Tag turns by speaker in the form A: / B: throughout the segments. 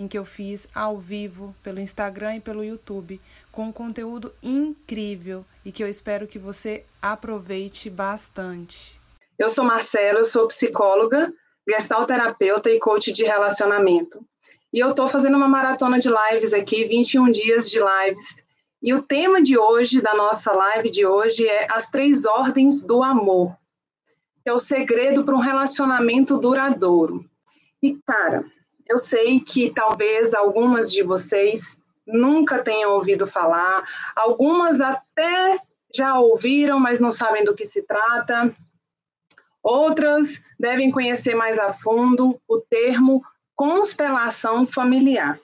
A: em que eu fiz ao vivo pelo Instagram e pelo YouTube, com um conteúdo incrível e que eu espero que você aproveite bastante.
B: Eu sou Marcela, eu sou psicóloga, gestalterapeuta e coach de relacionamento. E eu estou fazendo uma maratona de lives aqui, 21 dias de lives. E o tema de hoje, da nossa live de hoje, é as três ordens do amor. É o segredo para um relacionamento duradouro. E, cara, eu sei que talvez algumas de vocês nunca tenham ouvido falar, algumas até já ouviram, mas não sabem do que se trata. Outras devem conhecer mais a fundo o termo constelação familiar.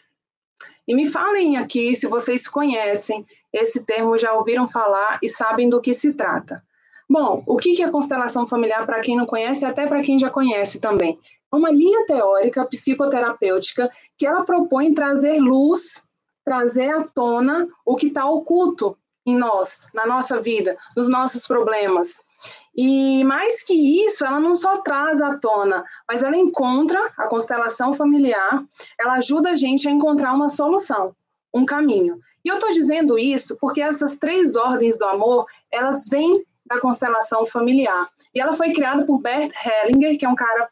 B: E me falem aqui se vocês conhecem esse termo, já ouviram falar e sabem do que se trata. Bom, o que é constelação familiar para quem não conhece, até para quem já conhece também? Uma linha teórica psicoterapêutica que ela propõe trazer luz, trazer à tona o que está oculto em nós, na nossa vida, nos nossos problemas. E mais que isso, ela não só traz à tona, mas ela encontra a constelação familiar, ela ajuda a gente a encontrar uma solução, um caminho. E eu estou dizendo isso porque essas três ordens do amor, elas vêm da constelação familiar. E ela foi criada por Bert Hellinger, que é um cara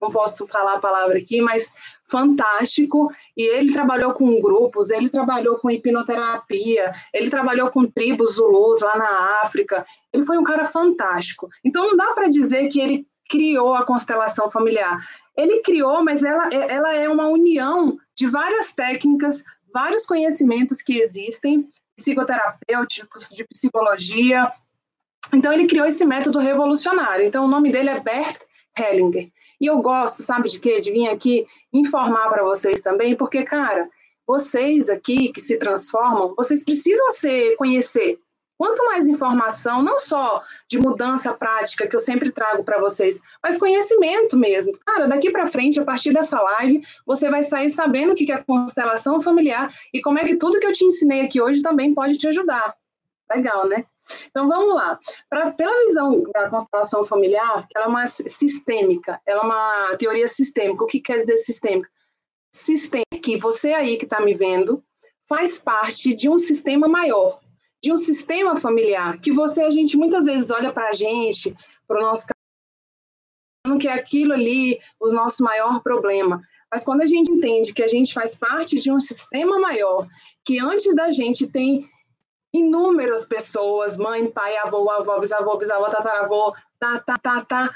B: não posso falar a palavra aqui, mas fantástico. E ele trabalhou com grupos, ele trabalhou com hipnoterapia, ele trabalhou com tribos zulus lá na África. Ele foi um cara fantástico. Então não dá para dizer que ele criou a constelação familiar. Ele criou, mas ela, ela é uma união de várias técnicas, vários conhecimentos que existem, psicoterapêuticos, de psicologia. Então ele criou esse método revolucionário. Então o nome dele é Bert Hellinger. E eu gosto, sabe de quê? De vir aqui informar para vocês também, porque, cara, vocês aqui que se transformam, vocês precisam se conhecer. Quanto mais informação, não só de mudança prática que eu sempre trago para vocês, mas conhecimento mesmo. Cara, daqui para frente, a partir dessa live, você vai sair sabendo o que é constelação familiar e como é que tudo que eu te ensinei aqui hoje também pode te ajudar. Legal, né? Então vamos lá. Pra, pela visão da constelação familiar, ela é uma sistêmica, ela é uma teoria sistêmica. O que quer dizer sistêmica? Sistêmica que você aí que está me vendo faz parte de um sistema maior, de um sistema familiar, que você, a gente muitas vezes olha para a gente, para o nosso que é aquilo ali o nosso maior problema. Mas quando a gente entende que a gente faz parte de um sistema maior, que antes da gente tem inúmeras pessoas, mãe, pai, avô, avó, bisavô, bisavó, tataravô, tá, tá, tá, tá.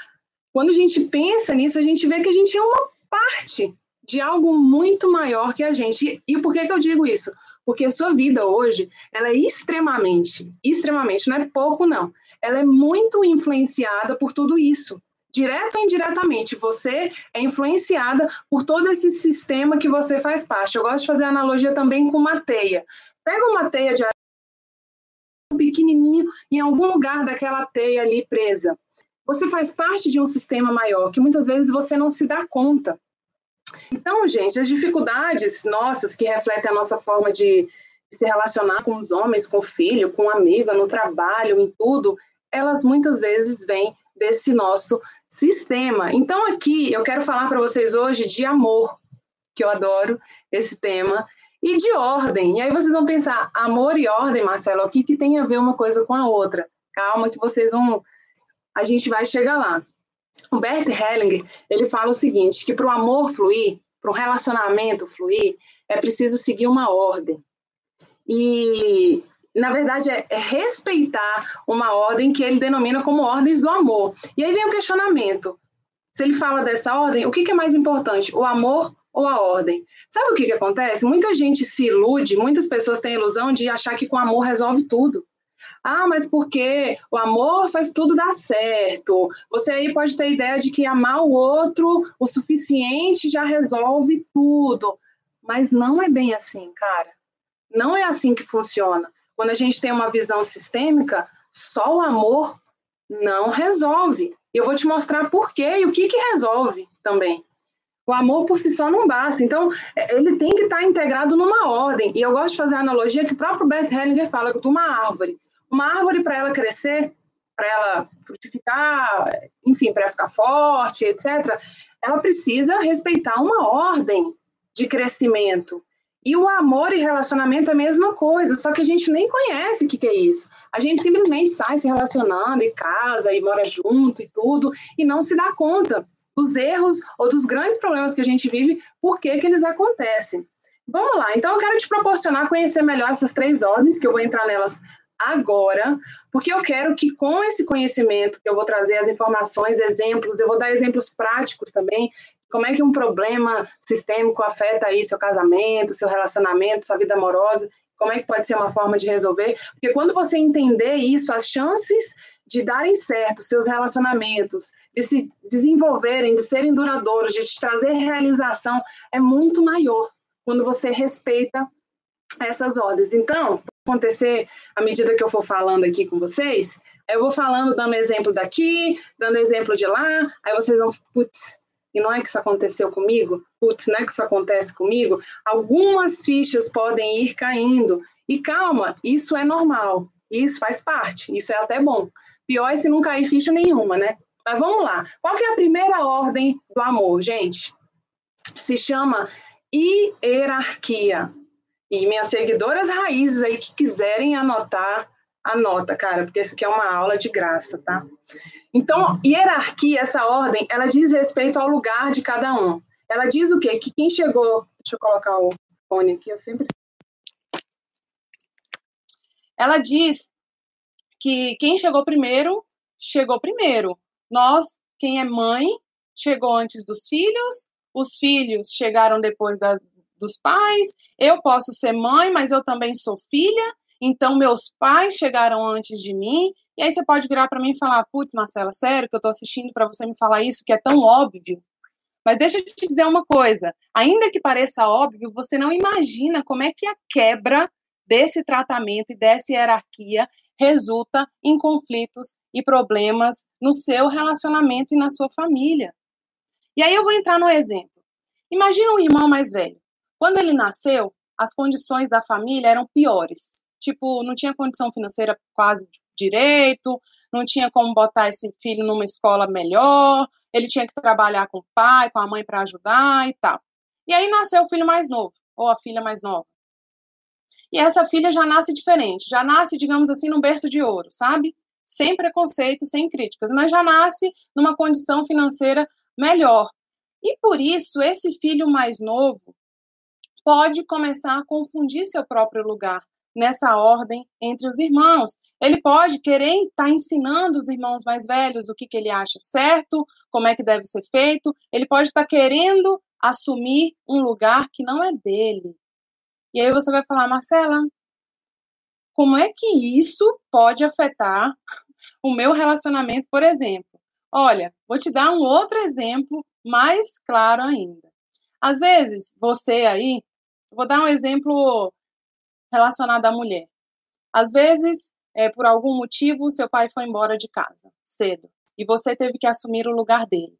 B: Quando a gente pensa nisso, a gente vê que a gente é uma parte de algo muito maior que a gente. E por que, que eu digo isso? Porque a sua vida hoje, ela é extremamente, extremamente, não é pouco não, ela é muito influenciada por tudo isso. Direto ou indiretamente, você é influenciada por todo esse sistema que você faz parte. Eu gosto de fazer analogia também com uma teia. Pega uma teia de pequenininho em algum lugar daquela teia ali presa. Você faz parte de um sistema maior que muitas vezes você não se dá conta. Então, gente, as dificuldades nossas que refletem a nossa forma de se relacionar com os homens, com o filho, com a amiga, no trabalho, em tudo, elas muitas vezes vêm desse nosso sistema. Então, aqui eu quero falar para vocês hoje de amor, que eu adoro esse tema, e de ordem. E aí vocês vão pensar, amor e ordem, Marcelo, o que, que tem a ver uma coisa com a outra? Calma que vocês vão. A gente vai chegar lá. O Bert Hellinger, ele fala o seguinte, que para o amor fluir, para o relacionamento fluir, é preciso seguir uma ordem. E, na verdade, é, é, respeitar uma ordem que ele denomina como ordens do amor. E aí vem o questionamento. Se ele fala dessa ordem, o que, que é mais importante, o amor ou a ordem. Sabe o que, que acontece? Muita gente se ilude, muitas pessoas têm a ilusão de achar que com amor resolve tudo. Ah, mas porque o amor faz tudo dar certo. Você aí pode ter a ideia de que amar o outro o suficiente já resolve tudo. Mas não é bem assim, cara. Não é assim que funciona. quando a gente tem uma visão sistêmica, só o amor não resolve. Eu vou te mostrar por quê e o que, que resolve também. O amor por si só não basta. Então, é, ele tem que estar integrado numa ordem. E eu gosto de fazer a analogia que o próprio Bert Hellinger fala de uma árvore. Uma árvore, para ela crescer, para ela frutificar, enfim, para ficar forte, etc., ela precisa respeitar uma ordem de crescimento. E o amor e relacionamento é a mesma coisa, só que a gente nem conhece o que, que é isso. A gente simplesmente sai se relacionando e casa e mora junto e tudo, e não se dá conta dos erros ou dos grandes problemas que a gente vive, por que, que eles acontecem. Vamos lá, então eu quero te proporcionar conhecer melhor essas três ordens, que eu vou entrar nelas agora, porque eu quero que com esse conhecimento que eu vou trazer as informações, exemplos, eu vou dar exemplos práticos também, como é que um problema sistêmico afeta aí seu casamento, seu relacionamento, sua vida amorosa, como é que pode ser uma forma de resolver? Porque quando você entender isso, as chances de darem certo seus relacionamentos, de se desenvolverem, de serem duradouros, de te trazer realização, é muito maior quando você respeita essas ordens. Então, acontecer à medida que eu for falando aqui com vocês, eu vou falando, dando exemplo daqui, dando exemplo de lá, aí vocês vão, putz, e não é que isso aconteceu comigo, putz, não é que isso acontece comigo, algumas fichas podem ir caindo. E calma, isso é normal, isso faz parte, isso é até bom. Pior é se não cair ficha nenhuma, né? Mas vamos lá. Qual é a primeira ordem do amor, gente? Se chama hierarquia. E minhas seguidoras raízes aí que quiserem anotar, anota, cara, porque isso aqui é uma aula de graça, tá? Então, hierarquia, essa ordem, ela diz respeito ao lugar de cada um. Ela diz o quê? Que quem chegou. Deixa eu colocar o fone aqui, eu sempre. Ela diz que quem chegou primeiro, chegou primeiro. Nós, quem é mãe, chegou antes dos filhos, os filhos chegaram depois da, dos pais, eu posso ser mãe, mas eu também sou filha, então meus pais chegaram antes de mim. E aí você pode virar para mim e falar: "Putz, Marcela, sério que eu tô assistindo para você me falar isso que é tão óbvio?" Mas deixa eu te dizer uma coisa, ainda que pareça óbvio, você não imagina como é que a quebra desse tratamento e dessa hierarquia resulta em conflitos e problemas no seu relacionamento e na sua família. E aí eu vou entrar no exemplo. Imagina um irmão mais velho. Quando ele nasceu, as condições da família eram piores. Tipo, não tinha condição financeira quase direito, não tinha como botar esse filho numa escola melhor, ele tinha que trabalhar com o pai, com a mãe para ajudar e tal. E aí nasceu o filho mais novo, ou a filha mais nova. E essa filha já nasce diferente, já nasce, digamos assim, num berço de ouro, sabe? Sem preconceito, sem críticas, mas já nasce numa condição financeira melhor. E por isso, esse filho mais novo, pode começar a confundir seu próprio lugar nessa ordem entre os irmãos. Ele pode querer estar ensinando os irmãos mais velhos o que, que ele acha certo, como é que deve ser feito. Ele pode estar querendo assumir um lugar que não é dele. E aí você vai falar, Marcela, como é que isso pode afetar o meu relacionamento, por exemplo? Olha, vou te dar um outro exemplo mais claro ainda. Às vezes, você aí Vou dar um exemplo relacionado à mulher. Às vezes, é, por algum motivo, seu pai foi embora de casa cedo e você teve que assumir o lugar dele.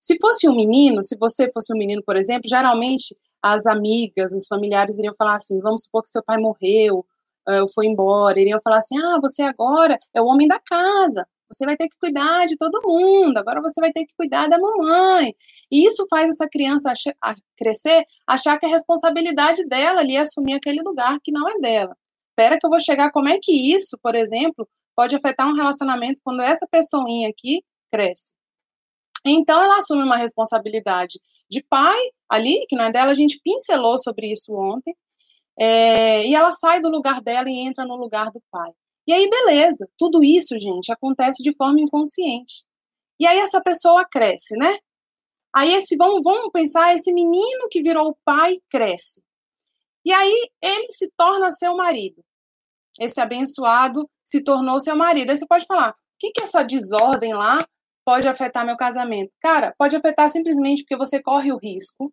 B: Se fosse um menino, se você fosse um menino, por exemplo, geralmente as amigas, os familiares iriam falar assim: vamos supor que seu pai morreu, uh, foi embora, iriam falar assim: ah, você agora é o homem da casa, você vai ter que cuidar de todo mundo, agora você vai ter que cuidar da mamãe. E isso faz essa criança ach crescer, achar que a responsabilidade dela ali é assumir aquele lugar que não é dela. Espera que eu vou chegar, como é que isso, por exemplo, pode afetar um relacionamento quando essa pessoinha aqui cresce. Então ela assume uma responsabilidade de pai ali, que não é dela, a gente pincelou sobre isso ontem, é, e ela sai do lugar dela e entra no lugar do pai. E aí, beleza, tudo isso, gente, acontece de forma inconsciente. E aí essa pessoa cresce, né? Aí esse, vamos, vamos pensar, esse menino que virou pai cresce. E aí ele se torna seu marido. Esse abençoado se tornou seu marido. Aí você pode falar, o que, que essa desordem lá pode afetar meu casamento? Cara, pode afetar simplesmente porque você corre o risco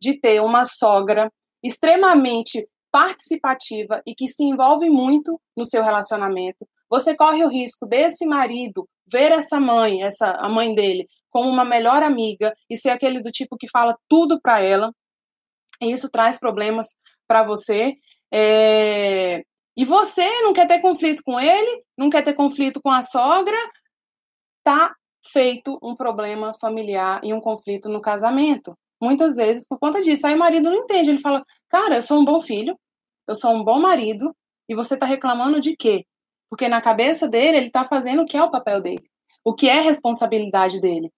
B: de ter uma sogra extremamente
A: participativa e que se envolve muito no seu relacionamento, você corre o risco desse marido ver essa mãe, essa a mãe dele, como uma melhor amiga e ser aquele do tipo que fala tudo para ela. E isso traz problemas para você. É... E você não quer ter conflito com ele, não quer ter conflito com a sogra, tá feito um problema familiar e um conflito no casamento. Muitas vezes por conta disso. Aí o marido não entende, ele fala: "Cara, eu sou um bom filho, eu sou um bom marido, e você está reclamando de quê? Porque na cabeça dele, ele está fazendo o que é o papel dele, o que é responsabilidade dele.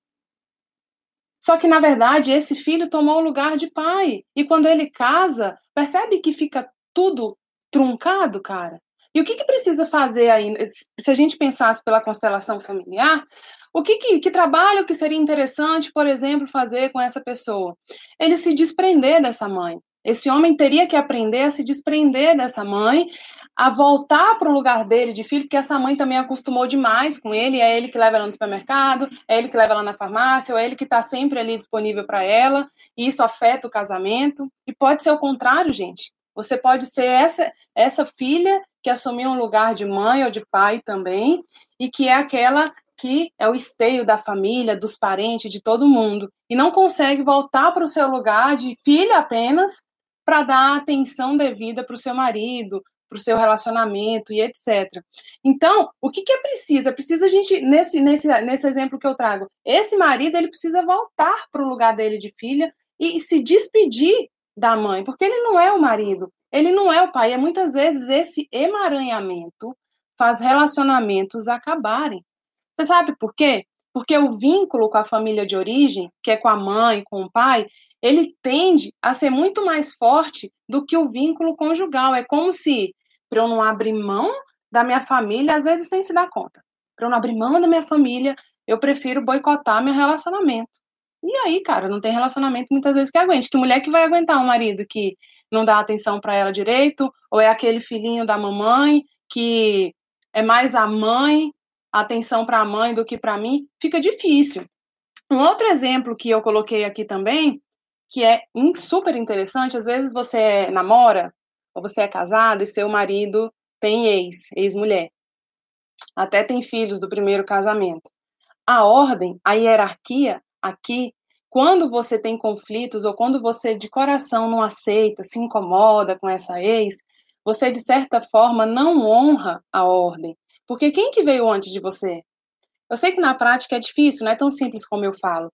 A: Só que, na verdade, esse filho tomou o lugar de pai. E quando ele casa, percebe que fica tudo truncado, cara? E o que, que precisa fazer aí? Se a gente pensasse pela constelação familiar, o que, que, que trabalho que seria interessante, por exemplo, fazer com essa pessoa? Ele se desprender dessa mãe. Esse homem teria que aprender a se desprender dessa mãe, a voltar para o lugar dele de filho, porque essa mãe também acostumou demais com ele, é ele que leva ela no supermercado, é ele que leva ela na farmácia, ou é ele que está sempre ali disponível para ela, e isso afeta o casamento. E pode ser o contrário, gente. Você pode ser essa, essa filha que assumiu um lugar de mãe ou de pai também, e que é aquela que é o esteio da família, dos parentes, de todo mundo, e não consegue voltar para o seu lugar de filha apenas para dar atenção devida para o seu marido, para o seu relacionamento e etc. Então, o que, que é preciso? É preciso a gente, nesse, nesse, nesse exemplo que eu trago, esse marido ele precisa voltar para o lugar dele de filha e, e se despedir da mãe, porque ele não é o marido, ele não é o pai. E muitas vezes esse emaranhamento faz relacionamentos acabarem. Você sabe por quê? Porque o vínculo com a família de origem, que é com a mãe, com o pai, ele tende a ser muito mais forte do que o vínculo conjugal. É como se, para eu não abrir mão da minha família, às vezes sem se dar conta, para eu não abrir mão da minha família, eu prefiro boicotar meu relacionamento. E aí, cara, não tem relacionamento muitas vezes que aguente. Que mulher que vai aguentar um marido que não dá atenção para ela direito, ou é aquele filhinho da mamãe que é mais a mãe, atenção para a mãe do que para mim, fica difícil. Um outro exemplo que eu coloquei aqui também que é super interessante. Às vezes você namora, ou você é casado e seu marido tem ex, ex-mulher. Até tem filhos do primeiro casamento. A ordem, a hierarquia aqui, quando você tem conflitos ou quando você de coração não aceita, se incomoda com essa ex, você de certa forma não honra a ordem. Porque quem que veio antes de você? Eu sei que na prática é difícil, não é tão simples como eu falo,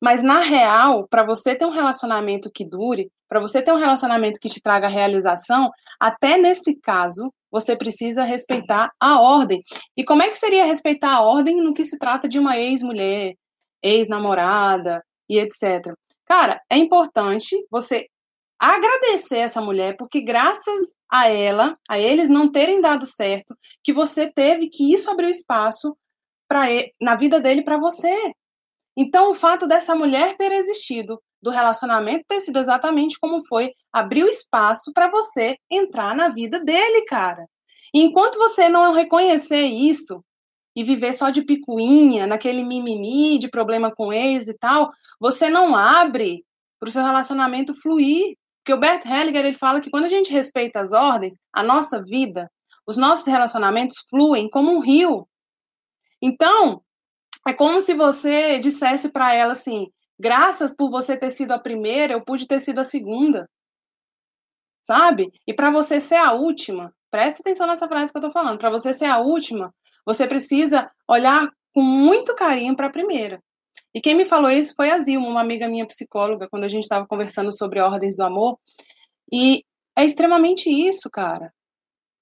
A: mas na real, para você ter um relacionamento que dure, para você ter um relacionamento que te traga realização, até nesse caso, você precisa respeitar a ordem. E como é que seria respeitar a ordem no que se trata de uma ex-mulher, ex-namorada e etc. Cara, é importante você agradecer essa mulher, porque graças a ela, a eles não terem dado certo, que você teve que isso abriu espaço para na vida dele para você. Então, o fato dessa mulher ter existido, do relacionamento ter sido exatamente como foi, abriu espaço para você entrar na vida dele, cara. E enquanto você não reconhecer isso e viver só de picuinha, naquele mimimi de problema com ex e tal, você não abre para o seu relacionamento fluir. Porque o Bert Hellinger ele fala que quando a gente respeita as ordens, a nossa vida, os nossos relacionamentos fluem como um rio. Então, é como se você dissesse para ela assim: graças por você ter sido a primeira, eu pude ter sido a segunda. Sabe? E para você ser a última, presta atenção nessa frase que eu tô falando. Para você ser a última, você precisa olhar com muito carinho para a primeira. E quem me falou isso foi a Zilma, uma amiga minha psicóloga, quando a gente estava conversando sobre ordens do amor. E é extremamente isso, cara.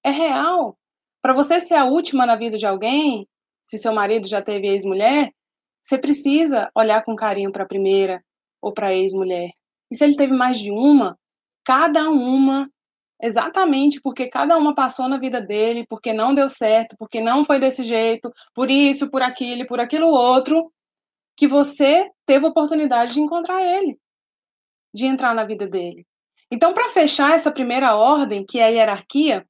A: É real. Para você ser a última na vida de alguém, se seu marido já teve ex-mulher, você precisa olhar com carinho para a primeira ou para a ex-mulher. E se ele teve mais de uma, cada uma, exatamente porque cada uma passou na vida dele, porque não deu certo, porque não foi desse jeito, por isso, por aquilo, por aquilo outro, que você teve a oportunidade de encontrar ele, de entrar na vida dele. Então, para fechar essa primeira ordem, que é a hierarquia,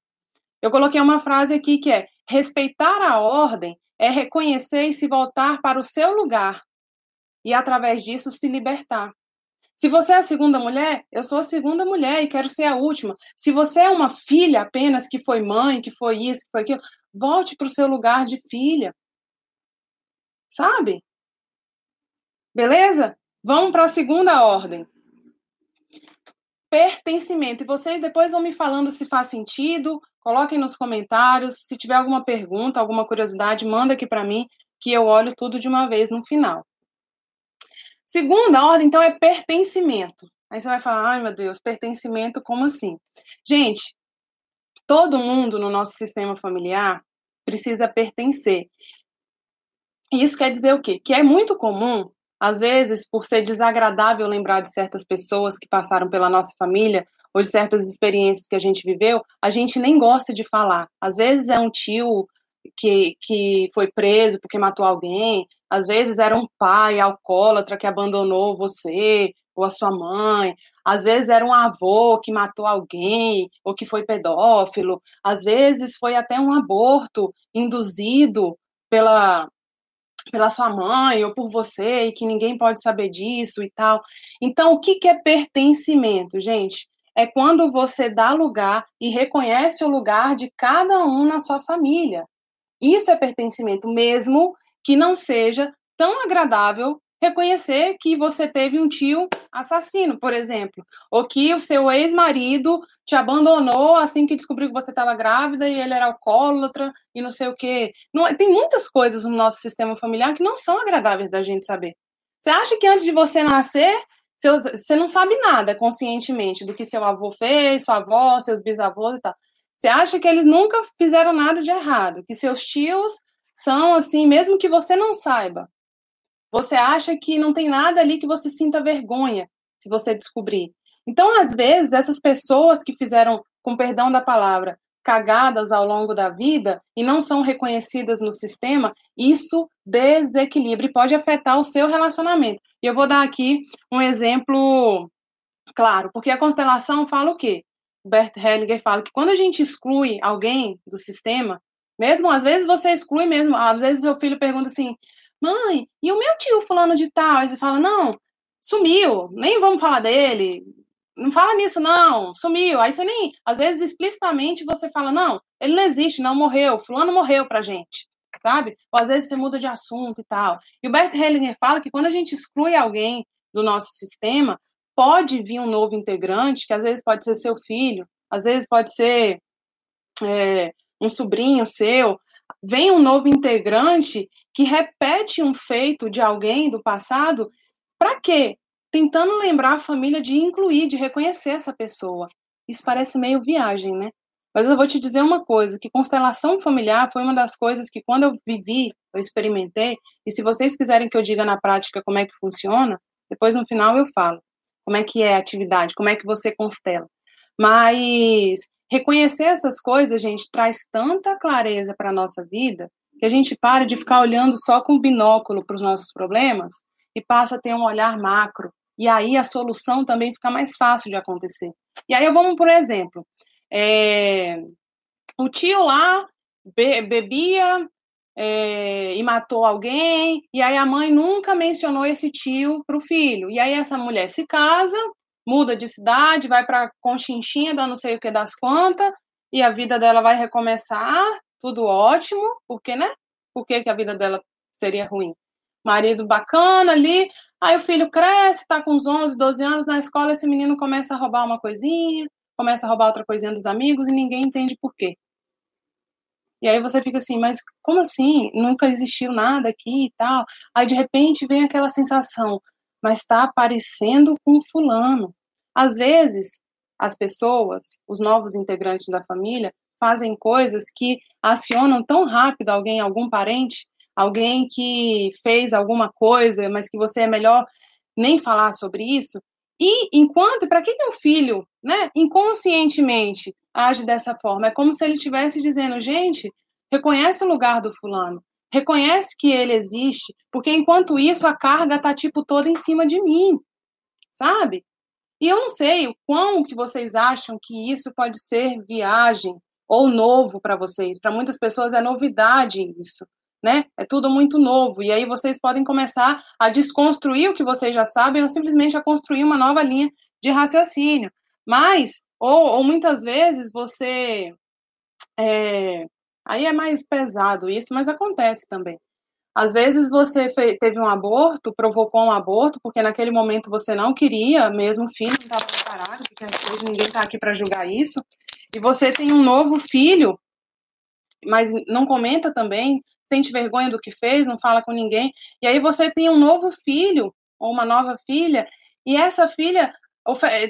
A: eu coloquei uma frase aqui que é: respeitar a ordem é reconhecer e se voltar para o seu lugar e, através disso, se libertar. Se você é a segunda mulher, eu sou a segunda mulher e quero ser a última. Se você é uma filha apenas que foi mãe, que foi isso, que foi aquilo, volte para o seu lugar de filha. Sabe? Beleza? Vamos para a segunda ordem. Pertencimento. E vocês depois vão me falando se faz sentido. Coloquem nos comentários. Se tiver alguma pergunta, alguma curiosidade, manda aqui para mim, que eu olho tudo de uma vez no final. Segunda ordem, então, é pertencimento. Aí você vai falar, ai meu Deus, pertencimento, como assim? Gente, todo mundo no nosso sistema familiar precisa pertencer. E isso quer dizer o quê? Que é muito comum, às vezes, por ser desagradável lembrar de certas pessoas que passaram pela nossa família ou de certas experiências que a gente viveu, a gente nem gosta de falar. Às vezes é um tio que, que foi preso porque matou alguém, às vezes era um pai alcoólatra que abandonou você ou a sua mãe, às vezes era um avô que matou alguém ou que foi pedófilo, às vezes foi até um aborto induzido pela pela sua mãe ou por você e que ninguém pode saber disso e tal. Então, o que, que é pertencimento, gente? É quando você dá lugar e reconhece o lugar de cada um na sua família. Isso é pertencimento, mesmo que não seja tão agradável reconhecer que você teve um tio assassino, por exemplo, ou que o seu ex-marido te abandonou assim que descobriu que você estava grávida e ele era alcoólatra e não sei o quê. Não, tem muitas coisas no nosso sistema familiar que não são agradáveis da gente saber. Você acha que antes de você nascer, você não sabe nada conscientemente do que seu avô fez, sua avó, seus bisavós e tal. Você acha que eles nunca fizeram nada de errado, que seus tios são assim, mesmo que você não saiba. Você acha que não tem nada ali que você sinta vergonha se você descobrir. Então, às vezes, essas pessoas que fizeram, com perdão da palavra, cagadas ao longo da vida e não são reconhecidas no sistema, isso desequilibra e pode afetar o seu relacionamento. E eu vou dar aqui um exemplo claro, porque a constelação fala o quê? Bert Hellinger fala que quando a gente exclui alguém do sistema, mesmo às vezes você exclui mesmo, às vezes seu filho pergunta assim: "Mãe, e o meu tio fulano de tal?" Aí você fala: "Não, sumiu, nem vamos falar dele. Não fala nisso não, sumiu". Aí você nem, às vezes explicitamente você fala: "Não, ele não existe, não morreu, fulano morreu pra gente". Sabe? Ou às vezes você muda de assunto e tal. E o Bert Hellinger fala que quando a gente exclui alguém do nosso sistema, pode vir um novo integrante, que às vezes pode ser seu filho, às vezes pode ser é, um sobrinho seu. Vem um novo integrante que repete um feito de alguém do passado, para quê? Tentando lembrar a família de incluir, de reconhecer essa pessoa. Isso parece meio viagem, né? Mas eu vou te dizer uma coisa, que constelação familiar foi uma das coisas que quando eu vivi, eu experimentei, e se vocês quiserem que eu diga na prática como é que funciona, depois no final eu falo como é que é a atividade, como é que você constela. Mas reconhecer essas coisas, gente, traz tanta clareza para a nossa vida que a gente para de ficar olhando só com binóculo para os nossos problemas e passa a ter um olhar macro. E aí a solução também fica mais fácil de acontecer. E aí vamos por exemplo. É, o tio lá be, bebia, é, e matou alguém, e aí a mãe nunca mencionou esse tio para o filho. E aí essa mulher se casa, muda de cidade, vai para Conchinchina, dá não sei o que das quantas, e a vida dela vai recomeçar, tudo ótimo, porque, né? Por que, que a vida dela seria ruim? Marido bacana ali, aí o filho cresce, tá com uns 11, 12 anos na escola, esse menino começa a roubar uma coisinha, começa a roubar outra coisinha dos amigos e ninguém entende por quê. E aí você fica assim, mas como assim? Nunca existiu nada aqui e tal. Aí de repente vem aquela sensação, mas está aparecendo com fulano. Às vezes, as pessoas, os novos integrantes da família, fazem coisas que acionam tão rápido alguém, algum parente, alguém que fez alguma coisa, mas que você é melhor nem falar sobre isso. E enquanto, para que um filho, né, inconscientemente age dessa forma. É como se ele estivesse dizendo, gente, reconhece o lugar do fulano, reconhece que ele existe, porque enquanto isso a carga tá tipo toda em cima de mim, sabe? E eu não sei o quão que vocês acham que isso pode ser viagem ou novo para vocês. Para muitas pessoas é novidade isso. né? É tudo muito novo. E aí vocês podem começar a desconstruir o que vocês já sabem ou simplesmente a construir uma nova linha de raciocínio. Mas, ou, ou muitas vezes você. É, aí é mais pesado isso, mas acontece também. Às vezes você teve um aborto, provocou um aborto, porque naquele momento você não queria, mesmo o filho não estava preparado, porque hoje ninguém está aqui para julgar isso, e você tem um novo filho, mas não comenta também, sente vergonha do que fez, não fala com ninguém, e aí você tem um novo filho, ou uma nova filha, e essa filha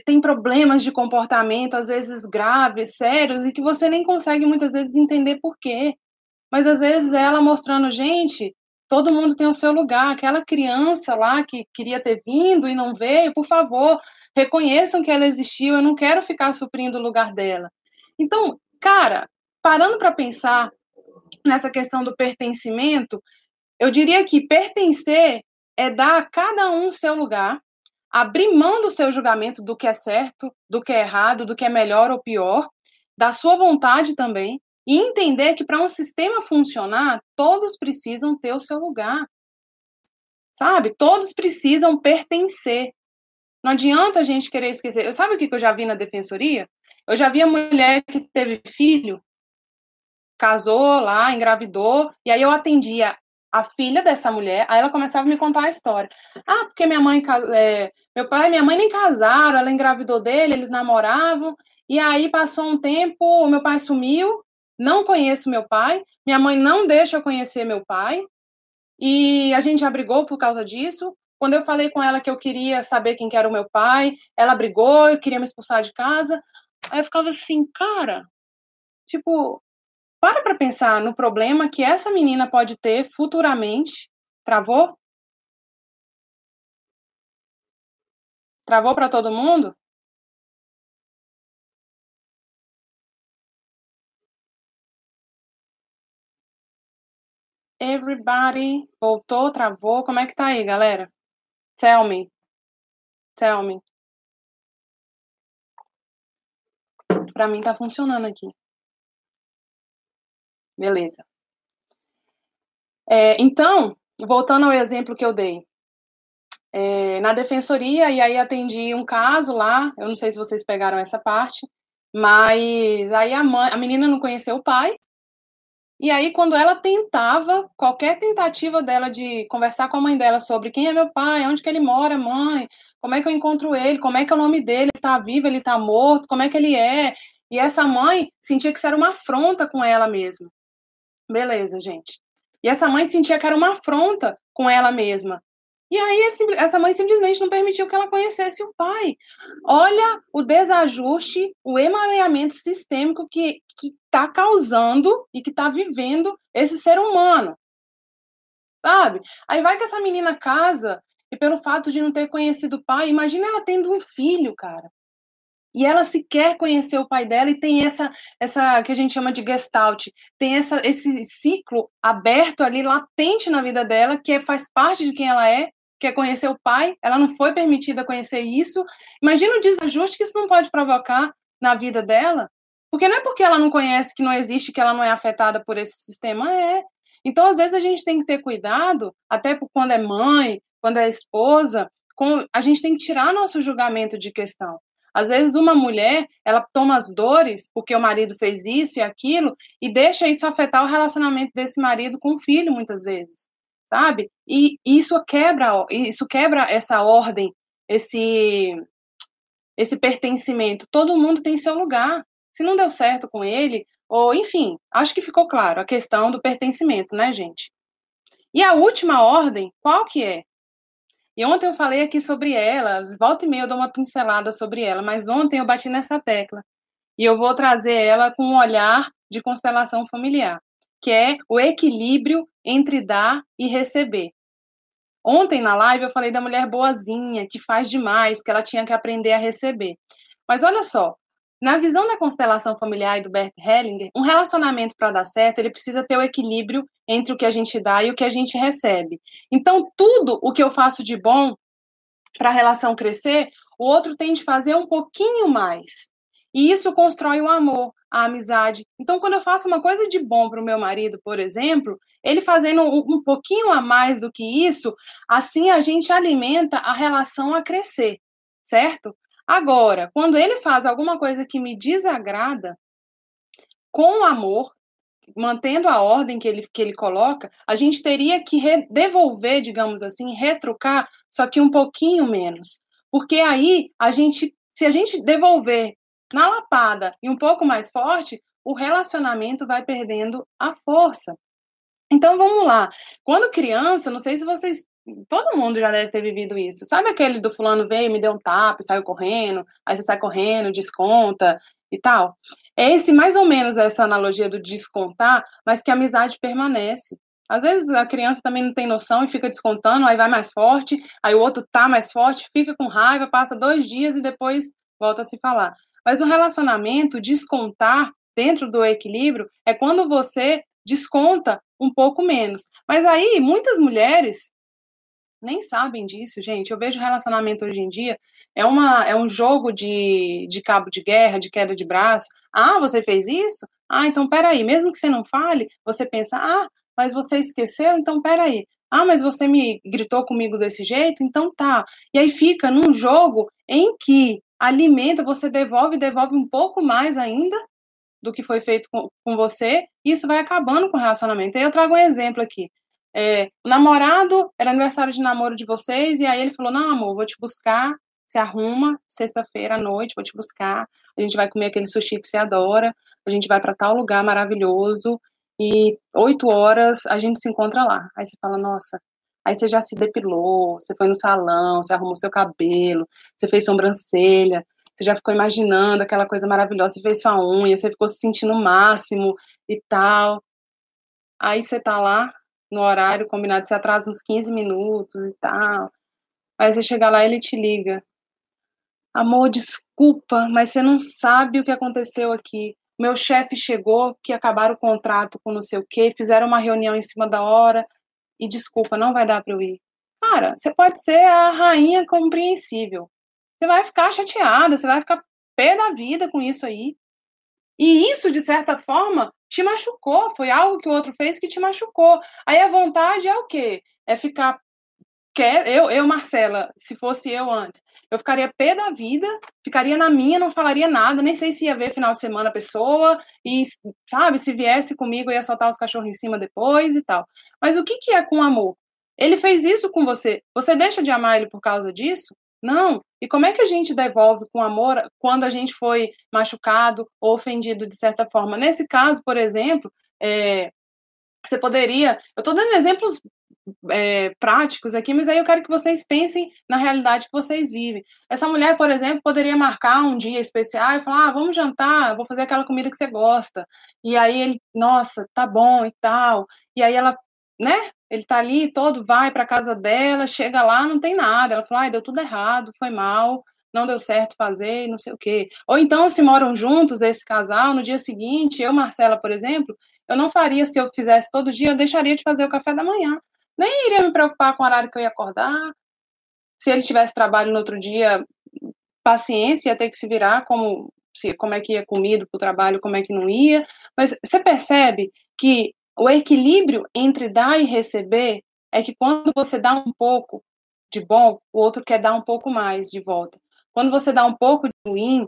A: tem problemas de comportamento, às vezes graves, sérios, e que você nem consegue muitas vezes entender por quê. Mas às vezes ela mostrando, gente, todo mundo tem o seu lugar. Aquela criança lá que queria ter vindo e não veio, por favor, reconheçam que ela existiu. Eu não quero ficar suprindo o lugar dela. Então, cara, parando para pensar nessa questão do pertencimento, eu diria que pertencer é dar a cada um seu lugar, abrir mão do seu julgamento do que é certo, do que é errado, do que é melhor ou pior, da sua vontade também, e entender que para um sistema funcionar, todos precisam ter o seu lugar. Sabe? Todos precisam pertencer. Não adianta a gente querer esquecer. Eu sabe o que eu já vi na defensoria? Eu já vi a mulher que teve filho, casou lá, engravidou, e aí eu atendia a filha dessa mulher, aí ela começava a me contar a história. Ah, porque minha mãe, é, meu pai e minha mãe nem casaram, ela engravidou dele, eles namoravam, e aí passou um tempo, o meu pai sumiu, não conheço meu pai, minha mãe não deixa eu conhecer meu pai, e a gente já brigou por causa disso. Quando eu falei com ela que eu queria saber quem que era o meu pai, ela brigou, eu queria me expulsar de casa. Aí eu ficava assim, cara, tipo, para para pensar no problema que essa menina pode ter futuramente. Travou? Travou para todo mundo? Everybody voltou, travou. Como é que tá aí, galera? Tell me. Tell me. Para mim tá funcionando aqui. Beleza. É, então, voltando ao exemplo que eu dei. É, na defensoria, e aí atendi um caso lá, eu não sei se vocês pegaram essa parte, mas aí a, mãe, a menina não conheceu o pai, e aí, quando ela tentava, qualquer tentativa dela de conversar com a mãe dela sobre quem é meu pai, onde que ele mora, mãe, como é que eu encontro ele, como é que é o nome dele, ele tá vivo, ele tá morto, como é que ele é. E essa mãe sentia que isso era uma afronta com ela mesma. Beleza, gente. E essa mãe sentia que era uma afronta com ela mesma. E aí essa mãe simplesmente não permitiu que ela conhecesse o pai. Olha o desajuste, o emaranhamento sistêmico que está causando e que está vivendo esse ser humano. Sabe? Aí vai que essa menina casa e pelo fato de não ter conhecido o pai, imagina ela tendo um filho, cara. E ela sequer conheceu o pai dela e tem essa essa que a gente chama de gestalt, tem essa esse ciclo aberto ali latente na vida dela que é, faz parte de quem ela é quer conhecer o pai, ela não foi permitida conhecer isso. Imagina o desajuste que isso não pode provocar na vida dela. Porque não é porque ela não conhece que não existe, que ela não é afetada por esse sistema, é. Então, às vezes, a gente tem que ter cuidado, até quando é mãe, quando é esposa, com, a gente tem que tirar nosso julgamento de questão. Às vezes, uma mulher, ela toma as dores porque o marido fez isso e aquilo e deixa isso afetar o relacionamento desse marido com o filho, muitas vezes sabe? E isso quebra, isso quebra essa ordem, esse esse pertencimento. Todo mundo tem seu lugar. Se não deu certo com ele, ou enfim, acho que ficou claro a questão do pertencimento, né, gente? E a última ordem, qual que é? E ontem eu falei aqui sobre ela, volta e meia eu dou uma pincelada sobre ela, mas ontem eu bati nessa tecla. E eu vou trazer ela com um olhar de constelação familiar que é o equilíbrio entre dar e receber. Ontem na live eu falei da mulher boazinha, que faz demais, que ela tinha que aprender a receber. Mas olha só, na visão da constelação familiar e do Bert Hellinger, um relacionamento para dar certo, ele precisa ter o equilíbrio entre o que a gente dá e o que a gente recebe. Então, tudo o que eu faço de bom para a relação crescer, o outro tem de fazer um pouquinho mais. E isso constrói o amor, a amizade. Então, quando eu faço uma coisa de bom para o meu marido, por exemplo, ele fazendo um, pouquinho a mais do que isso, assim a gente alimenta a relação a crescer, certo? Agora, quando ele faz alguma coisa que me desagrada, com amor, mantendo a ordem que ele, que ele coloca, a gente teria que devolver, digamos assim, retrucar, só que um pouquinho menos. Porque aí a gente, se a gente devolver na lapada e um pouco mais forte, o relacionamento vai perdendo a força. Então vamos lá. Quando criança, não sei se vocês. Todo mundo já deve ter vivido isso. Sabe aquele do fulano veio, me deu um tapa, saiu correndo, aí você sai correndo, desconta e tal? É esse mais ou menos essa analogia do descontar, mas que a amizade permanece. Às vezes a criança também não tem noção e fica descontando, aí vai mais forte, aí o outro tá mais forte, fica com raiva, passa dois dias e depois volta a se falar. Mas no relacionamento, descontar dentro do equilíbrio é quando você desconta um pouco menos. Mas aí, muitas mulheres nem sabem disso, gente. Eu vejo relacionamento hoje em dia é, uma, é um jogo de, de cabo de guerra, de queda de braço. Ah, você fez isso? Ah, então peraí. Mesmo que você não fale, você pensa, ah, mas você esqueceu? Então peraí. Ah, mas você me gritou comigo desse jeito? Então tá. E aí fica num jogo em que alimenta, você devolve, devolve um pouco mais ainda do que foi feito com, com você, e isso vai acabando com o relacionamento. Aí eu trago um exemplo aqui. É, namorado, era aniversário de namoro de vocês, e aí ele falou: Não, amor, vou te buscar, se arruma, sexta-feira à noite, vou te buscar, a gente vai comer aquele sushi que você adora, a gente vai para tal lugar maravilhoso, e oito horas a gente se encontra lá. Aí você fala: Nossa, Aí você já se depilou, você foi no salão, você arrumou seu cabelo, você fez sobrancelha, você já ficou imaginando aquela coisa maravilhosa, você fez sua unha, você ficou se sentindo o máximo e tal. Aí você tá lá no horário combinado, você atrasa uns 15 minutos e tal. Aí você chega lá e ele te liga. Amor, desculpa, mas você não sabe o que aconteceu aqui. Meu chefe chegou, que acabaram o contrato com não sei o quê, fizeram uma reunião em cima da hora, e desculpa, não vai dar para eu ir. Cara, você pode ser a rainha compreensível. Você vai ficar chateada, você vai ficar pé da vida com isso aí. E isso, de certa forma, te machucou. Foi algo que o outro fez que te machucou. Aí a vontade é o quê? É ficar. Quer, eu, eu, Marcela, se fosse eu antes, eu ficaria pé da vida, ficaria na minha, não falaria nada, nem sei se ia ver final de semana a pessoa, e, sabe, se viesse comigo, ia soltar os cachorros em cima depois e tal. Mas o que, que é com amor? Ele fez isso com você. Você deixa de amar ele por causa disso? Não. E como é que a gente devolve com amor quando a gente foi machucado ou ofendido de certa forma? Nesse caso, por exemplo, é, você poderia. Eu estou dando exemplos é, práticos aqui, mas aí eu quero que vocês pensem na realidade que vocês vivem. Essa mulher, por exemplo, poderia marcar um dia especial e falar: ah, vamos jantar, vou fazer aquela comida que você gosta. E aí ele, nossa, tá bom e tal. E aí ela, né? Ele tá ali todo, vai para casa dela, chega lá, não tem nada. Ela fala: ai, deu tudo errado, foi mal, não deu certo fazer, não sei o quê. Ou então, se moram juntos esse casal, no dia seguinte, eu, Marcela, por exemplo, eu não faria se eu fizesse todo dia, eu deixaria de fazer o café da manhã nem iria me preocupar com o horário que eu ia acordar. Se ele tivesse trabalho no outro dia, paciência, ia ter que se virar como, se, como é que ia comido para o trabalho, como é que não ia. Mas você percebe que o equilíbrio entre dar e receber é que quando você dá um pouco de bom, o outro quer dar um pouco mais de volta. Quando você dá um pouco de ruim,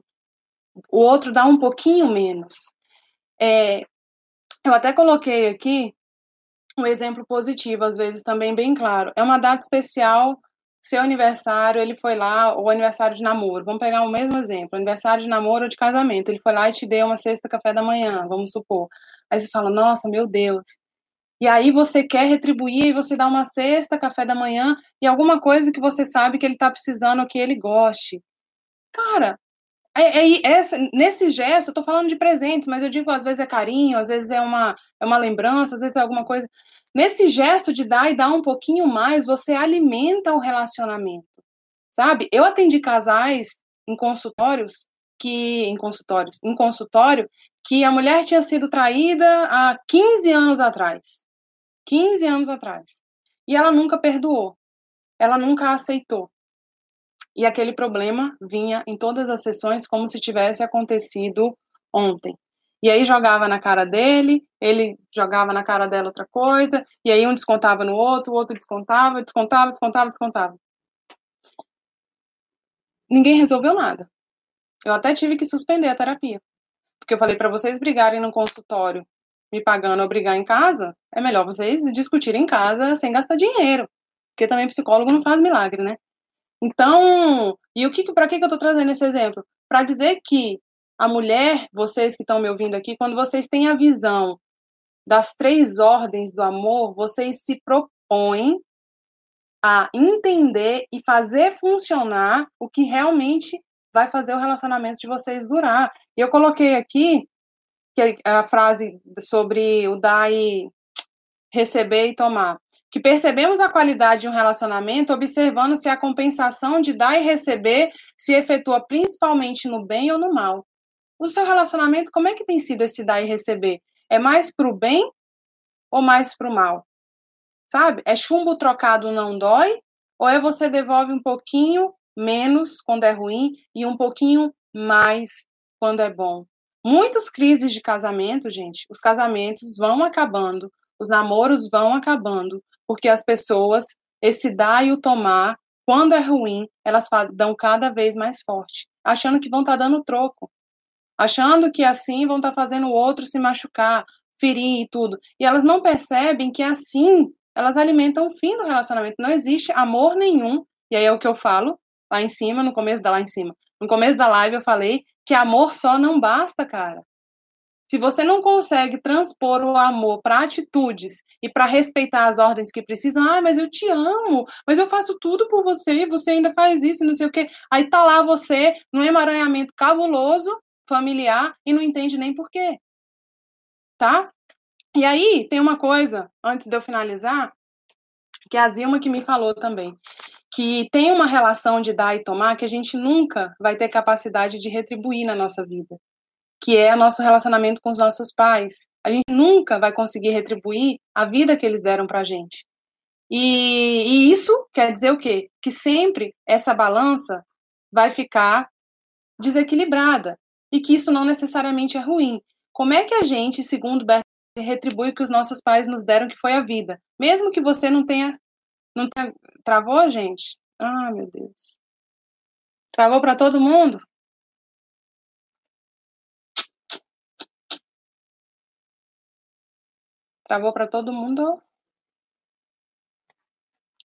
A: o outro dá um pouquinho menos. É, eu até coloquei aqui um exemplo positivo, às vezes também bem claro. É uma data especial, seu aniversário, ele foi lá, ou aniversário de namoro, vamos pegar o mesmo exemplo, aniversário de namoro ou de casamento, ele foi lá e te deu uma cesta café da manhã, vamos supor. Aí você fala, nossa, meu Deus. E aí você quer retribuir e você dá uma cesta café da manhã e alguma coisa que você sabe que ele está precisando ou que ele goste. Cara, é, é, essa, nesse gesto, eu tô falando de presentes, mas eu digo, às vezes é carinho, às vezes é uma, é uma lembrança, às vezes é alguma coisa. Nesse gesto de dar e dar um pouquinho mais, você alimenta o relacionamento, sabe? Eu atendi casais em consultórios que em consultórios, em consultório, que a mulher tinha sido traída há 15 anos atrás. 15 anos atrás. E ela nunca perdoou. Ela nunca aceitou. e aquele problema vinha em todas as sessões como se tivesse acontecido ontem. E aí jogava na cara dele, ele jogava na cara dela outra coisa, e aí um descontava no outro, o outro descontava, descontava, descontava, descontava. Ninguém resolveu nada. Eu até tive que suspender a terapia. Porque eu falei para vocês brigarem no consultório, me pagando ou brigar em casa, é melhor vocês discutirem em casa sem gastar dinheiro. Porque também psicólogo não faz milagre, né? Então, e o que para que, eu estou trazendo esse exemplo? Para dizer que a mulher, vocês que estão me ouvindo aqui, quando vocês têm a visão das três ordens do amor, vocês se propõem a entender e fazer funcionar o que realmente vai fazer o relacionamento de vocês durar. E eu coloquei aqui que a frase sobre o dar e receber e tomar que percebemos a qualidade de um relacionamento observando se a compensação de dar e receber se efetua principalmente no bem ou no mal. O seu relacionamento, como é que tem sido esse dar e receber? É mais para o bem ou mais para o mal? Sabe? É chumbo trocado não dói? Ou é você devolve um pouquinho menos quando é ruim e um pouquinho mais quando é bom? Muitas crises de casamento, gente, os casamentos vão acabando, os namoros vão acabando, porque as pessoas, esse dar e o tomar, quando é ruim, elas dão cada vez mais forte, achando que vão estar tá dando troco, achando que assim vão estar tá fazendo o outro se machucar, ferir e tudo. E elas não percebem que assim elas alimentam o fim do relacionamento. Não existe amor nenhum. E aí é o que eu falo lá em cima, no começo da lá em cima. No começo da live eu falei que amor só não basta, cara. Se você não consegue transpor o amor para atitudes e para respeitar as ordens que precisam, ah, mas eu te amo, mas eu faço tudo por você, você ainda faz isso, não sei o quê. Aí tá lá você num emaranhamento cabuloso, familiar, e não entende nem por quê. Tá? E aí tem uma coisa, antes de eu finalizar, que a Zilma que me falou também, que tem uma relação de dar e tomar que a gente nunca vai ter capacidade de retribuir na nossa vida que é o nosso relacionamento com os nossos pais. A gente nunca vai conseguir retribuir a vida que eles deram para a gente. E, e, isso quer dizer o quê? Que sempre essa balança vai ficar desequilibrada e que isso não necessariamente é ruim. Como é que a gente, segundo Bert, retribui o que os nossos pais nos deram, que foi a vida? Mesmo que você não tenha. Não tenha travou, gente? Ah, meu Deus. Travou para todo mundo? Travou para todo mundo?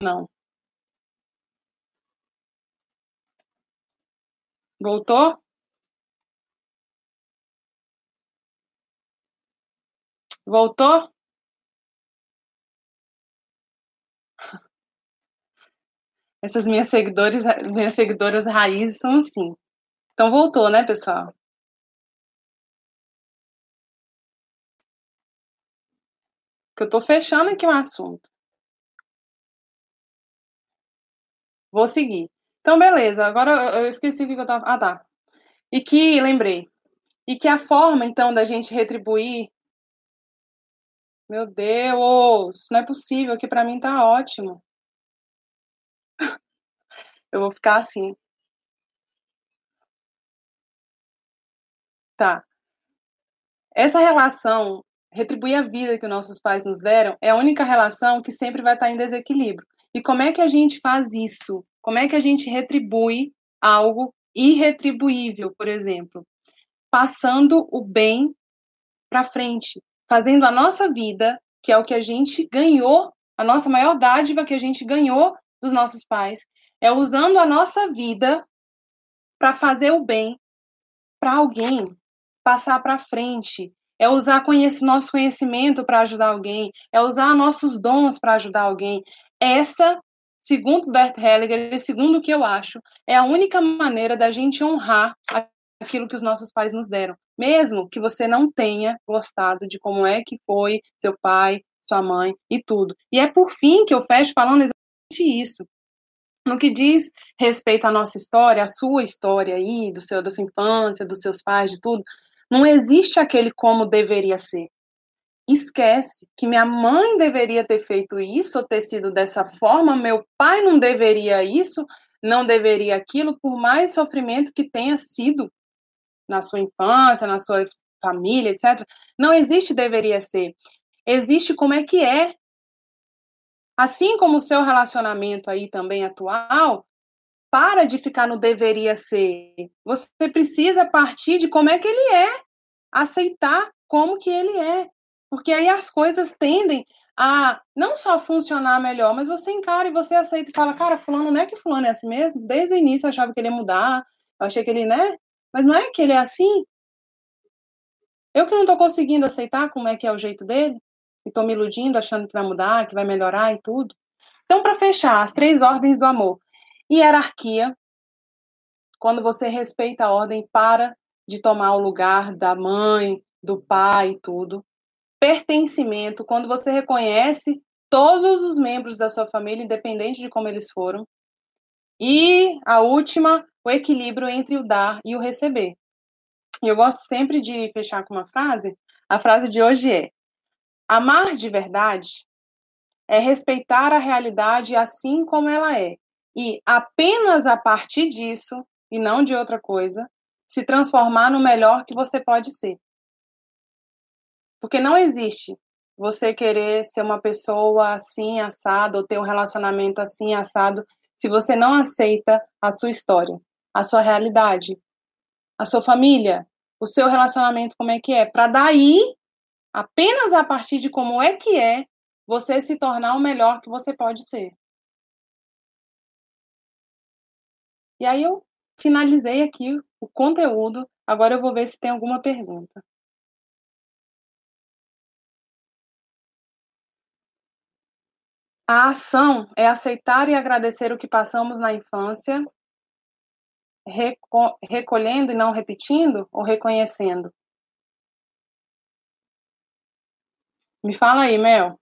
A: Não. Voltou? Voltou? Essas minhas seguidores, minhas seguidoras raízes são assim. Então voltou, né, pessoal? que eu estou fechando aqui um assunto. Vou seguir. Então, beleza. Agora eu esqueci o que eu estava. Ah, tá. E que, lembrei. E que a forma, então, da gente retribuir. Meu Deus, não é possível. Aqui para mim tá ótimo. Eu vou ficar assim. Tá. Essa relação retribuir a vida que nossos pais nos deram é a única relação que sempre vai estar em desequilíbrio. E como é que a gente faz isso? Como é que a gente retribui algo irretribuível, por exemplo? Passando o bem para frente, fazendo a nossa vida, que é o que a gente ganhou, a nossa maior dádiva que a gente ganhou dos nossos pais, é usando a nossa vida para fazer o bem para alguém, passar para frente, é usar conhece, nosso conhecimento para ajudar alguém, é usar nossos dons para ajudar alguém. Essa, segundo Bert Hellinger, segundo o que eu acho, é a única maneira da gente honrar aquilo que os nossos pais nos deram, mesmo que você não tenha gostado de como é que foi seu pai, sua mãe e tudo. E é por fim que eu fecho falando exatamente isso. No que diz respeito à nossa história, à sua história aí, do seu, da sua infância, dos seus pais, de tudo, não existe aquele como deveria ser. Esquece que minha mãe deveria ter feito isso ou ter sido dessa forma, meu pai não deveria isso. não deveria aquilo, por mais sofrimento que tenha sido na sua infância, na sua família, etc. Não existe deveria ser. Existe como é que é. Assim como o seu relacionamento aí também atual, para de ficar no deveria ser. Você precisa partir de como é que ele é, aceitar como que ele é. Porque aí as coisas tendem a não só funcionar melhor, mas você encara e você aceita e fala, cara, fulano não é que fulano é assim mesmo? Desde o início eu achava que ele ia mudar, eu achei que ele, né? Mas não é que ele é assim. Eu que não estou conseguindo aceitar como é que é o jeito dele, e estou me iludindo, achando que vai mudar, que vai melhorar e tudo. Então, para fechar, as três ordens do amor. Hierarquia, quando você respeita a ordem, para de tomar o lugar da mãe, do pai e tudo. Pertencimento, quando você reconhece todos os membros da sua família, independente de como eles foram. E a última, o equilíbrio entre o dar e o receber. E eu gosto sempre de fechar com uma frase. A frase de hoje é: Amar de verdade é respeitar a realidade assim como ela é. E apenas a partir disso, e não de outra coisa, se transformar no melhor que você pode ser. Porque não existe você querer ser uma pessoa assim, assado, ou ter um relacionamento assim, assado, se você não aceita a sua história, a sua realidade, a sua família, o seu relacionamento, como é que é. Para daí, apenas a partir de como é que é, você se tornar o melhor que você pode ser. E aí eu finalizei aqui o conteúdo. Agora eu vou ver se tem alguma pergunta. A ação é aceitar e agradecer o que passamos na infância, reco recolhendo e não repetindo, ou reconhecendo? Me fala aí, Mel.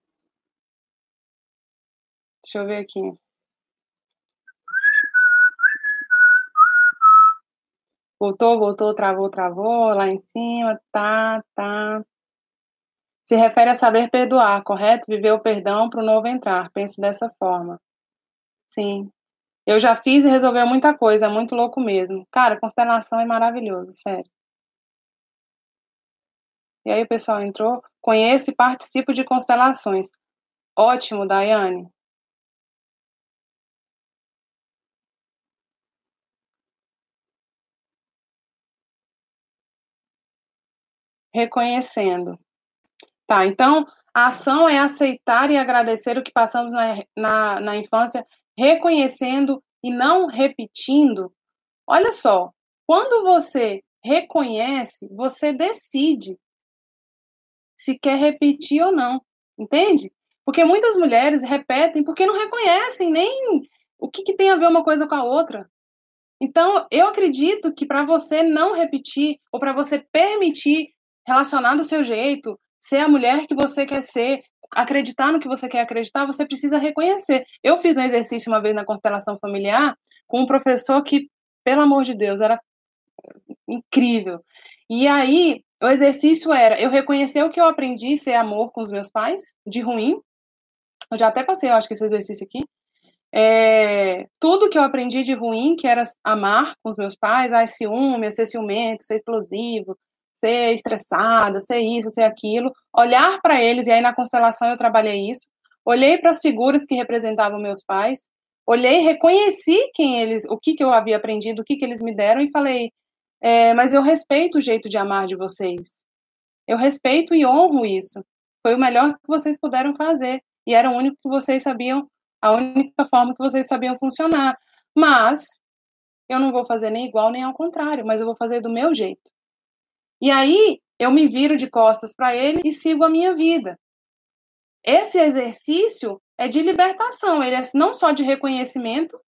A: Deixa eu ver aqui. Voltou, voltou, travou, travou, lá em cima, tá, tá. Se refere a saber perdoar, correto? Viver o perdão para o novo entrar. Pense dessa forma. Sim. Eu já fiz e resolveu muita coisa, é muito louco mesmo. Cara, constelação é maravilhoso, sério. E aí o pessoal entrou. Conheço e participo de constelações. Ótimo, Daiane. Reconhecendo. Tá, então a ação é aceitar e agradecer o que passamos na, na, na infância, reconhecendo e não repetindo. Olha só, quando você reconhece, você decide se quer repetir ou não, entende? Porque muitas mulheres repetem porque não reconhecem nem o que, que tem a ver uma coisa com a outra. Então, eu acredito que para você não repetir, ou para você permitir relacionar do seu jeito, ser a mulher que você quer ser, acreditar no que você quer acreditar, você precisa reconhecer. Eu fiz um exercício uma vez na constelação familiar com um professor que, pelo amor de Deus, era incrível. E aí, o exercício era eu reconhecer o que eu aprendi ser amor com os meus pais, de ruim. Eu já até passei, eu acho que esse exercício aqui. É, tudo que eu aprendi de ruim, que era amar com os meus pais, ah, ciúme, ser ciumento, ser explosivo, ser estressada, ser isso, ser aquilo, olhar para eles, e aí na constelação eu trabalhei isso, olhei para as figuras que representavam meus pais, olhei, reconheci quem eles, o que, que eu havia aprendido, o que, que eles me deram, e falei, é, mas eu respeito o jeito de amar de vocês. Eu respeito e honro isso. Foi o melhor que vocês puderam fazer. E era o único que vocês sabiam, a única forma que vocês sabiam funcionar. Mas eu não vou fazer nem igual nem ao contrário, mas eu vou fazer do meu jeito. E aí eu me viro de costas para ele e sigo a minha vida. Esse exercício é de libertação, ele é não só de reconhecimento,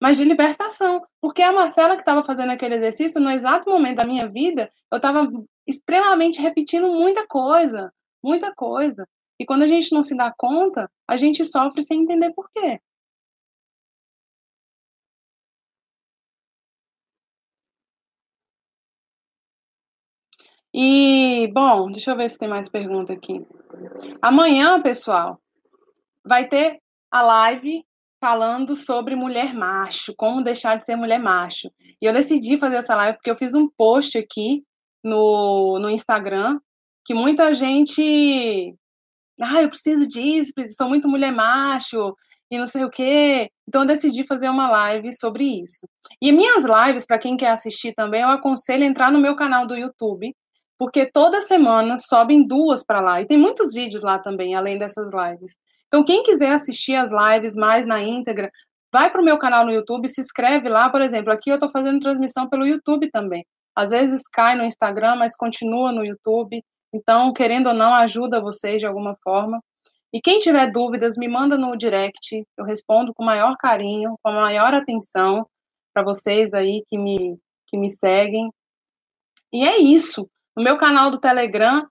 A: mas de libertação. Porque a Marcela que estava fazendo aquele exercício, no exato momento da minha vida, eu estava extremamente repetindo muita coisa, muita coisa. E quando a gente não se dá conta, a gente sofre sem entender por quê. E, bom, deixa eu ver se tem mais pergunta aqui. Amanhã, pessoal, vai ter a live falando sobre mulher macho, como deixar de ser mulher macho. E eu decidi fazer essa live porque eu fiz um post aqui no, no Instagram que muita gente. Ah, eu preciso disso, sou muito mulher macho e não sei o quê. Então eu decidi fazer uma live sobre isso. E minhas lives, para quem quer assistir também, eu aconselho entrar no meu canal do YouTube, porque toda semana sobem duas para lá. E tem muitos vídeos lá também, além dessas lives. Então, quem quiser assistir as lives mais na íntegra, vai para o meu canal no YouTube, se inscreve lá, por exemplo, aqui eu estou fazendo transmissão pelo YouTube também. Às vezes cai no Instagram, mas continua no YouTube. Então, querendo ou não, ajuda vocês de alguma forma. E quem tiver dúvidas, me manda no direct, eu respondo com maior carinho, com maior atenção para vocês aí que me, que me seguem. E é isso. No meu canal do Telegram,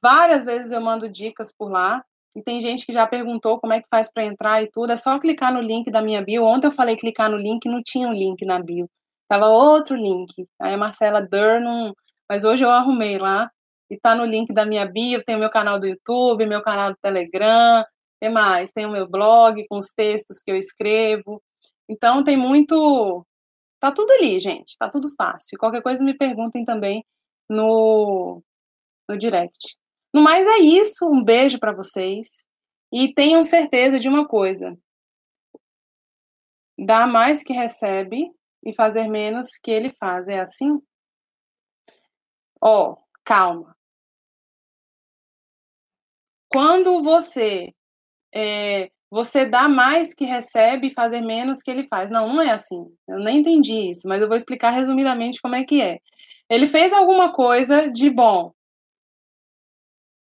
A: várias vezes eu mando dicas por lá. E tem gente que já perguntou como é que faz para entrar e tudo. É só clicar no link da minha bio. Ontem eu falei clicar no link, não tinha um link na bio. Tava outro link. Aí a Marcela Durn, mas hoje eu arrumei lá. E tá no link da minha bio, tem o meu canal do YouTube, meu canal do Telegram, tem mais, tem o meu blog com os textos que eu escrevo. Então tem muito. Tá tudo ali, gente. Tá tudo fácil. Qualquer coisa me perguntem também no, no direct. No mais é isso, um beijo para vocês e tenham certeza de uma coisa: dar mais que recebe e fazer menos que ele faz. É assim? Ó, oh, calma. Quando você é, você dá mais que recebe e fazer menos que ele faz. Não, não é assim. Eu nem entendi isso, mas eu vou explicar resumidamente como é que é. Ele fez alguma coisa de bom,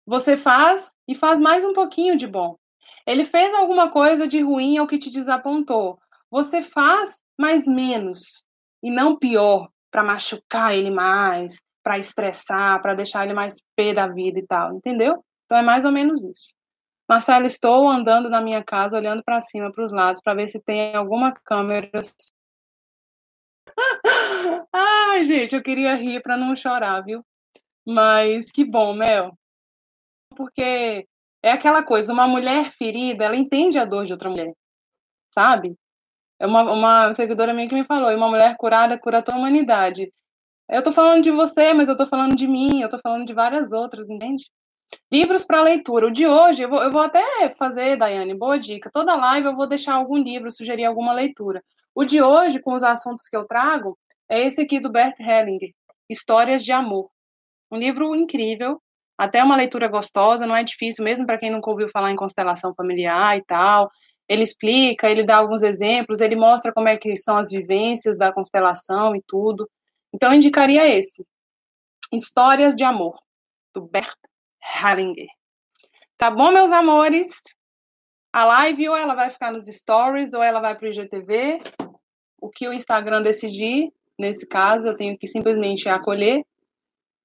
A: você faz e faz mais um pouquinho de bom. Ele fez alguma coisa de ruim ao que te desapontou. Você faz mais menos e não pior para machucar ele mais, para estressar, para deixar ele mais pé da vida e tal, entendeu? Então é mais ou menos isso. Marcelo, estou andando na minha casa, olhando para cima, para os lados, para ver se tem alguma câmera. Ai, gente, eu queria rir para não chorar, viu? Mas que bom, Mel porque é aquela coisa, uma mulher ferida, ela entende a dor de outra mulher, sabe? É uma, uma seguidora minha que me falou, e uma mulher curada cura a tua humanidade. Eu tô falando de você, mas eu tô falando de mim, eu tô falando de várias outras, entende? Livros para leitura. O de hoje, eu vou, eu vou até fazer, Daiane, boa dica. Toda live eu vou deixar algum livro, sugerir alguma leitura. O de hoje, com os assuntos que eu trago, é esse aqui do Bert Hellinger, Histórias de Amor. Um livro incrível, até uma leitura gostosa, não é difícil, mesmo para quem nunca ouviu falar em constelação familiar e tal. Ele explica, ele dá alguns exemplos, ele mostra como é que são as vivências da constelação e tudo. Então, eu indicaria esse. Histórias de Amor, do Bert Hellinger. Tá bom, meus amores? A live ou ela vai ficar nos stories ou ela vai para o IGTV. O que o Instagram decidir, nesse caso, eu tenho que simplesmente acolher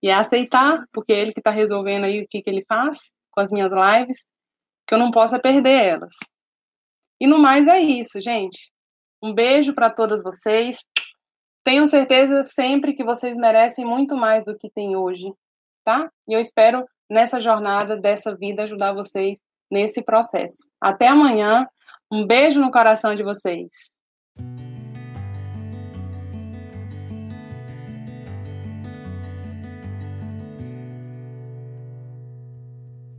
A: e aceitar, porque é ele que está resolvendo aí o que, que ele faz com as minhas lives, que eu não possa perder elas. E no mais é isso, gente. Um beijo para todas vocês. Tenho certeza sempre que vocês merecem muito mais do que tem hoje, tá? E eu espero nessa jornada dessa vida ajudar vocês nesse processo. Até amanhã. Um beijo no coração de vocês.